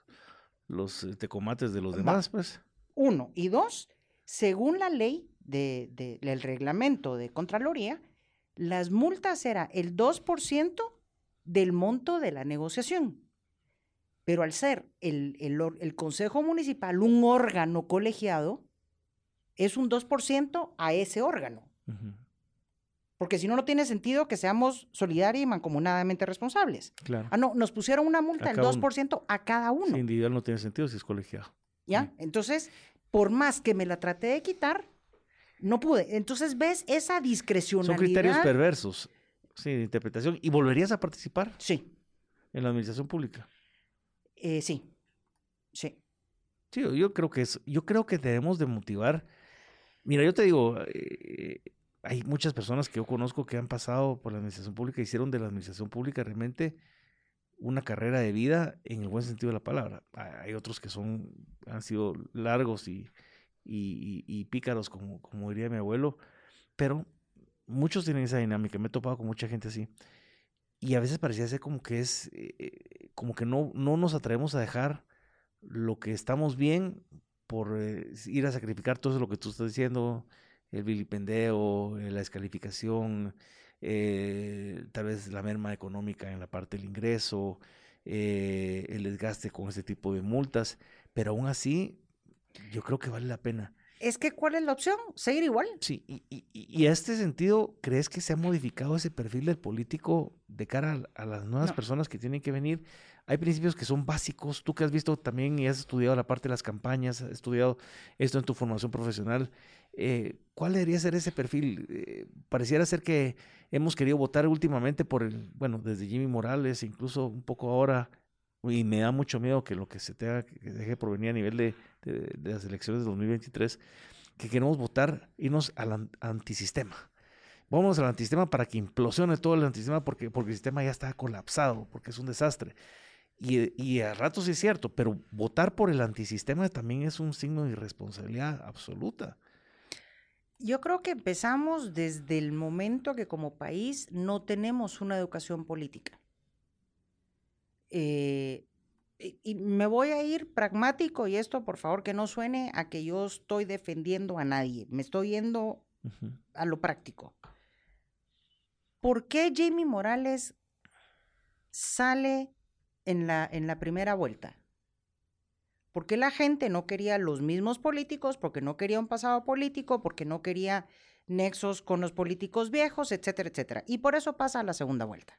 los eh, tecomates de los Va. demás, pues? Uno. Y dos, según la ley de, de- del reglamento de Contraloría, las multas era el 2% del monto de la negociación. Pero al ser el, el Consejo Municipal un órgano colegiado, es un 2% a ese órgano. Porque si no, no tiene sentido que seamos solidarios y mancomunadamente responsables. Claro. Ah, no, nos pusieron una multa del cada uno. 2% a cada uno. Sí, individual no tiene sentido si es colegiado. ¿Ya? Entonces, por más que me la traté de quitar, no pude. Entonces, ¿ves esa discrecionalidad? Son criterios perversos, sí, de interpretación. ¿Y volverías a participar Sí, en la administración pública? eh, sí, sí. Sí, yo- yo creo que es, yo creo que debemos de motivar. Mira, yo te digo, eh, hay muchas personas que yo conozco que han pasado por la administración pública, hicieron de la administración pública realmente una carrera de vida en el buen sentido de la palabra. Ha- Hay otros que son, han sido largos y- y pícaros, como, como diría mi abuelo, pero muchos tienen esa dinámica. Me he topado con mucha gente así. Y a veces parecía ser como que es, eh, eh, como que no, no nos atrevemos a dejar lo que estamos bien por eh, ir a sacrificar todo eso lo que tú estás diciendo, el vilipendeo, eh, la descalificación, eh, tal vez la merma económica en la parte del ingreso, eh, el desgaste con este tipo de multas, pero aún así yo creo que vale la pena. Es que, ¿cuál es la opción? ¿Seguir igual? Sí, y, y, y a este sentido, ¿crees que se ha modificado ese perfil del político de cara a, a las nuevas No. personas que tienen que venir? Hay principios que son básicos, tú que has visto también y has estudiado la parte de las campañas, has estudiado esto en tu formación profesional, eh, ¿cuál debería ser ese perfil? Eh, pareciera ser que hemos querido votar últimamente por el, bueno, desde Jimmy Morales, incluso un poco ahora, y me da mucho miedo que lo que se tenga que deje provenir a nivel de, las elecciones de 2023, que queremos votar, irnos al an- antisistema. Vamos al antisistema para que implosione todo el antisistema porque, porque el sistema ya está colapsado, porque es un desastre. Y, y a ratos es cierto, pero votar por el antisistema también es un signo de irresponsabilidad absoluta. Yo creo que empezamos desde el momento que como país no tenemos una educación política. Eh, y, y me voy a ir pragmático y esto por favor que no suene a que yo estoy defendiendo a nadie, me estoy yendo a lo práctico. ¿Por qué Jamie Morales sale en la, en la primera vuelta? Porque la gente no quería los mismos políticos, porque no quería un pasado político, porque no quería nexos con los políticos viejos, etcétera, etcétera. Y por eso pasa a la segunda vuelta.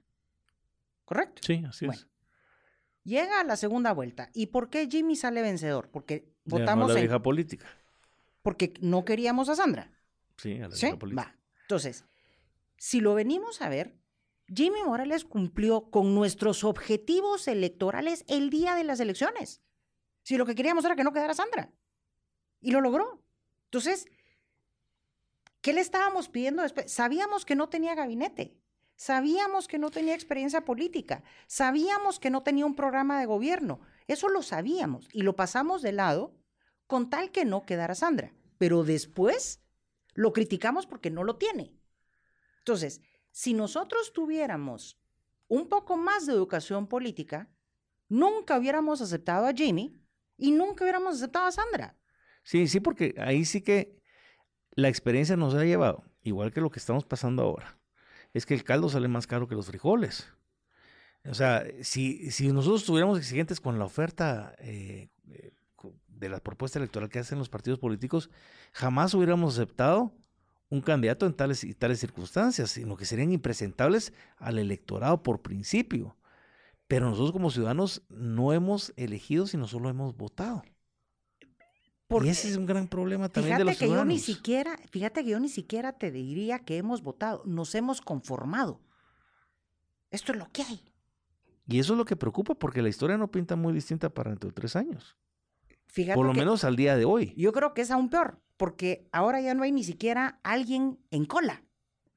¿Correcto? Sí, así Bueno, es. Llega a la segunda vuelta. ¿Y por qué Jimmy sale vencedor? Porque votamos la en- vieja política. porque no queríamos a Sandra. Sí, a la ¿Sí? vieja política. Va. Entonces, si lo venimos a ver, Jimmy Morales cumplió con nuestros objetivos electorales el día de las elecciones. Si lo que queríamos era que no quedara Sandra. Y lo logró. Entonces, ¿qué le estábamos pidiendo después? Sabíamos que no tenía gabinete. Sabíamos que no tenía experiencia política. Sabíamos que no tenía un programa de gobierno. Eso lo sabíamos y lo pasamos de lado con tal que no quedara Sandra. Pero después lo criticamos porque no lo tiene. Entonces, si nosotros tuviéramos un poco más de educación política, nunca hubiéramos aceptado a Jimmy y nunca hubiéramos aceptado a Sandra. Sí, sí, porque ahí sí que la experiencia nos ha llevado, igual que lo que estamos pasando ahora, es que el caldo sale más caro que los frijoles. O sea, si, si nosotros estuviéramos exigentes con la oferta eh, eh, de la propuesta electoral que hacen los partidos políticos, jamás hubiéramos aceptado un candidato en tales y tales circunstancias, sino que serían impresentables al electorado por principio. Pero nosotros como ciudadanos no hemos elegido, sino solo hemos votado. Porque y ese es un gran problema también de fíjate los que yo ni ciudadanos. siquiera, fíjate que yo ni siquiera te diría que hemos votado, nos hemos conformado. Esto es lo que hay. Y eso es lo que preocupa, porque la historia no pinta muy distinta para dentro de tres años. Fíjate Por lo que menos al día de hoy. yo creo que es aún peor, porque ahora ya no hay ni siquiera alguien en cola.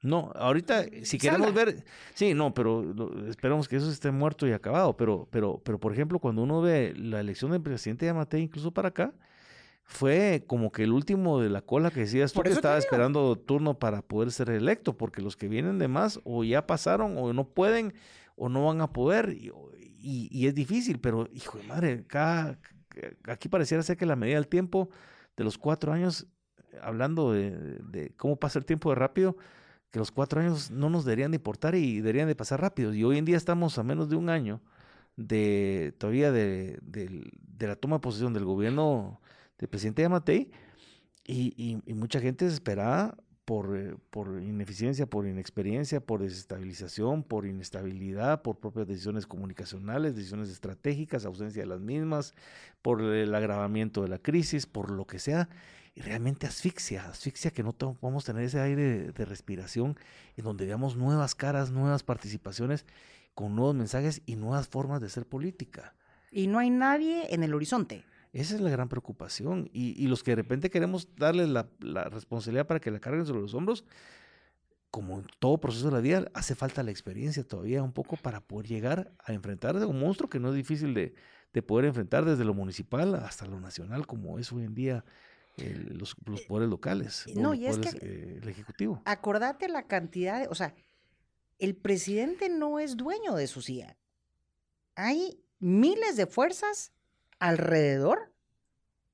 No, ahorita, si queremos ver, sí, no, pero lo- esperamos que eso esté muerto y acabado. Pero, pero, pero, por ejemplo, cuando uno ve la elección del presidente de Amate, incluso para acá, fue como que el último de la cola que decías tú que estaba esperando turno para poder ser electo, porque los que vienen de más o ya pasaron o no pueden o no van a poder y, y- y es difícil, pero hijo de madre, acá, aquí pareciera ser que la medida del tiempo de los cuatro años, hablando de, de cómo pasa el tiempo de rápido, que los cuatro años no nos deberían de importar y deberían de pasar rápido. Y hoy en día estamos a menos de un año de todavía de, de la toma de posesión del gobierno del presidente Yamatei y, y, y mucha gente desesperada por, eh, por ineficiencia, por inexperiencia, por desestabilización, por inestabilidad, por propias decisiones comunicacionales, decisiones estratégicas, ausencia de las mismas, por el agravamiento de la crisis, por lo que sea, y realmente asfixia, asfixia que no podemos tener ese aire de, respiración en donde veamos nuevas caras, nuevas participaciones, con nuevos mensajes y nuevas formas de ser política. Y no hay nadie en el horizonte. Esa es la gran preocupación. Y, los que de repente queremos darles la, responsabilidad para que la carguen sobre los hombros, como en todo proceso de la vida, hace falta la experiencia todavía un poco para poder llegar a enfrentar a un monstruo que no es difícil de, poder enfrentar desde lo municipal hasta lo nacional, como es hoy en día los, los, poderes locales. No, y es que eh, el Ejecutivo. Acordate la cantidad de, o sea, el presidente no es dueño de su CIA. Hay miles de fuerzas alrededor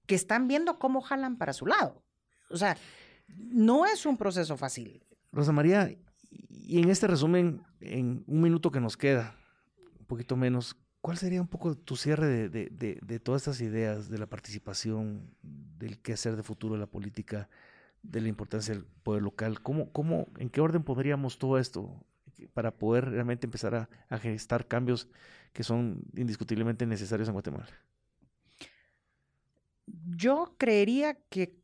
que están viendo cómo jalan para su lado. O sea, no es un proceso fácil. Rosa María, y en este resumen, en un minuto que nos queda, un poquito menos, ¿cuál sería un poco tu cierre de, todas estas ideas de la participación, del qué hacer de futuro de la política, de la importancia del poder local? ¿Cómo, cómo, ¿En qué orden pondríamos todo esto para poder realmente empezar a, a gestar cambios que son indiscutiblemente necesarios en Guatemala? Yo creería que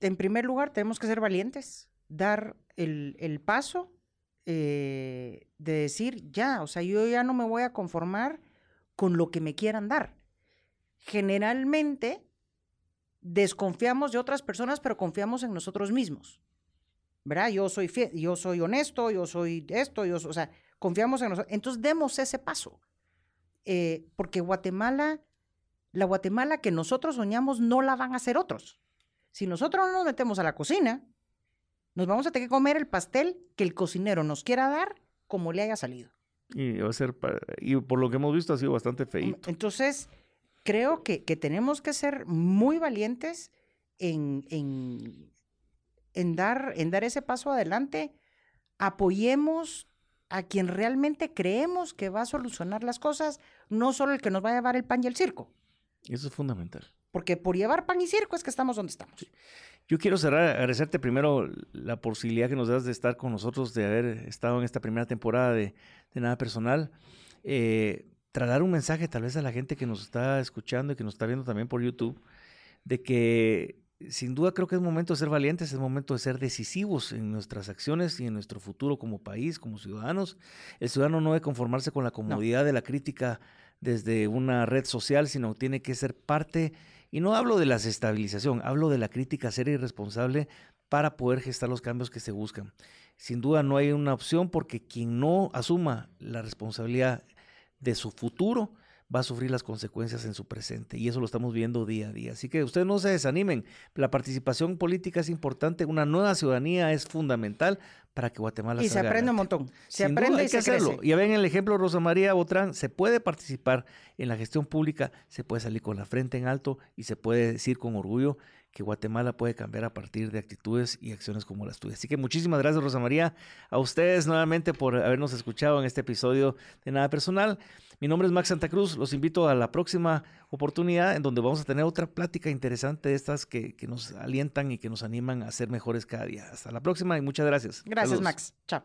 en primer lugar tenemos que ser valientes, dar el, paso eh, de decir, ya, o sea, yo ya no me voy a conformar con lo que me quieran dar. Generalmente desconfiamos de otras personas, pero confiamos en nosotros mismos. ¿Verdad? Yo soy fiel, yo soy honesto, yo soy esto, yo, o sea, confiamos en nosotros. Entonces demos ese paso. Eh, porque Guatemala la Guatemala que nosotros soñamos no la van a hacer otros. Si nosotros no nos metemos a la cocina, nos vamos a tener que comer el pastel que el cocinero nos quiera dar como le haya salido. Y va a ser, y por lo que hemos visto ha sido bastante feito. Entonces, creo que, tenemos que ser muy valientes en, en, dar, en dar ese paso adelante. Apoyemos a quien realmente creemos que va a solucionar las cosas, no solo el que nos va a llevar el pan y el circo. Eso es fundamental. Porque por llevar pan y circo es que estamos donde estamos. Yo quiero cerrar, agradecerte primero la posibilidad que nos das de estar con nosotros, de haber estado en esta primera temporada de, Nada Personal. Eh, trasladar un mensaje tal vez a la gente que nos está escuchando y que nos está viendo también por YouTube, de que sin duda creo que es momento de ser valientes, es momento de ser decisivos en nuestras acciones y en nuestro futuro como país, como ciudadanos. El ciudadano no debe conformarse con la comodidad de la crítica desde una red social, sino tiene que ser parte, y no hablo de la desestabilización, hablo de la crítica seria y responsable para poder gestar los cambios que se buscan. Sin duda no hay una opción porque quien no asuma la responsabilidad de su futuro, va a sufrir las consecuencias en su presente y eso lo estamos viendo día a día. Así que ustedes no se desanimen, la participación política es importante, una nueva ciudadanía es fundamental para que Guatemala y se aprende un montón, se aprende y se hacerlo. Ya ven el ejemplo Rosa María Botrán, se puede participar en la gestión pública, se puede salir con la frente en alto y se puede decir con orgullo que Guatemala puede cambiar a partir de actitudes y acciones como las tuyas. Así que muchísimas gracias Rosa María, a ustedes nuevamente por habernos escuchado en este episodio de Nada Personal. Mi nombre es Max Santa Cruz. Los invito a la próxima oportunidad en donde vamos a tener otra plática interesante de estas que, nos alientan y que nos animan a ser mejores cada día. Hasta la próxima y muchas gracias. Gracias, Max. Chao.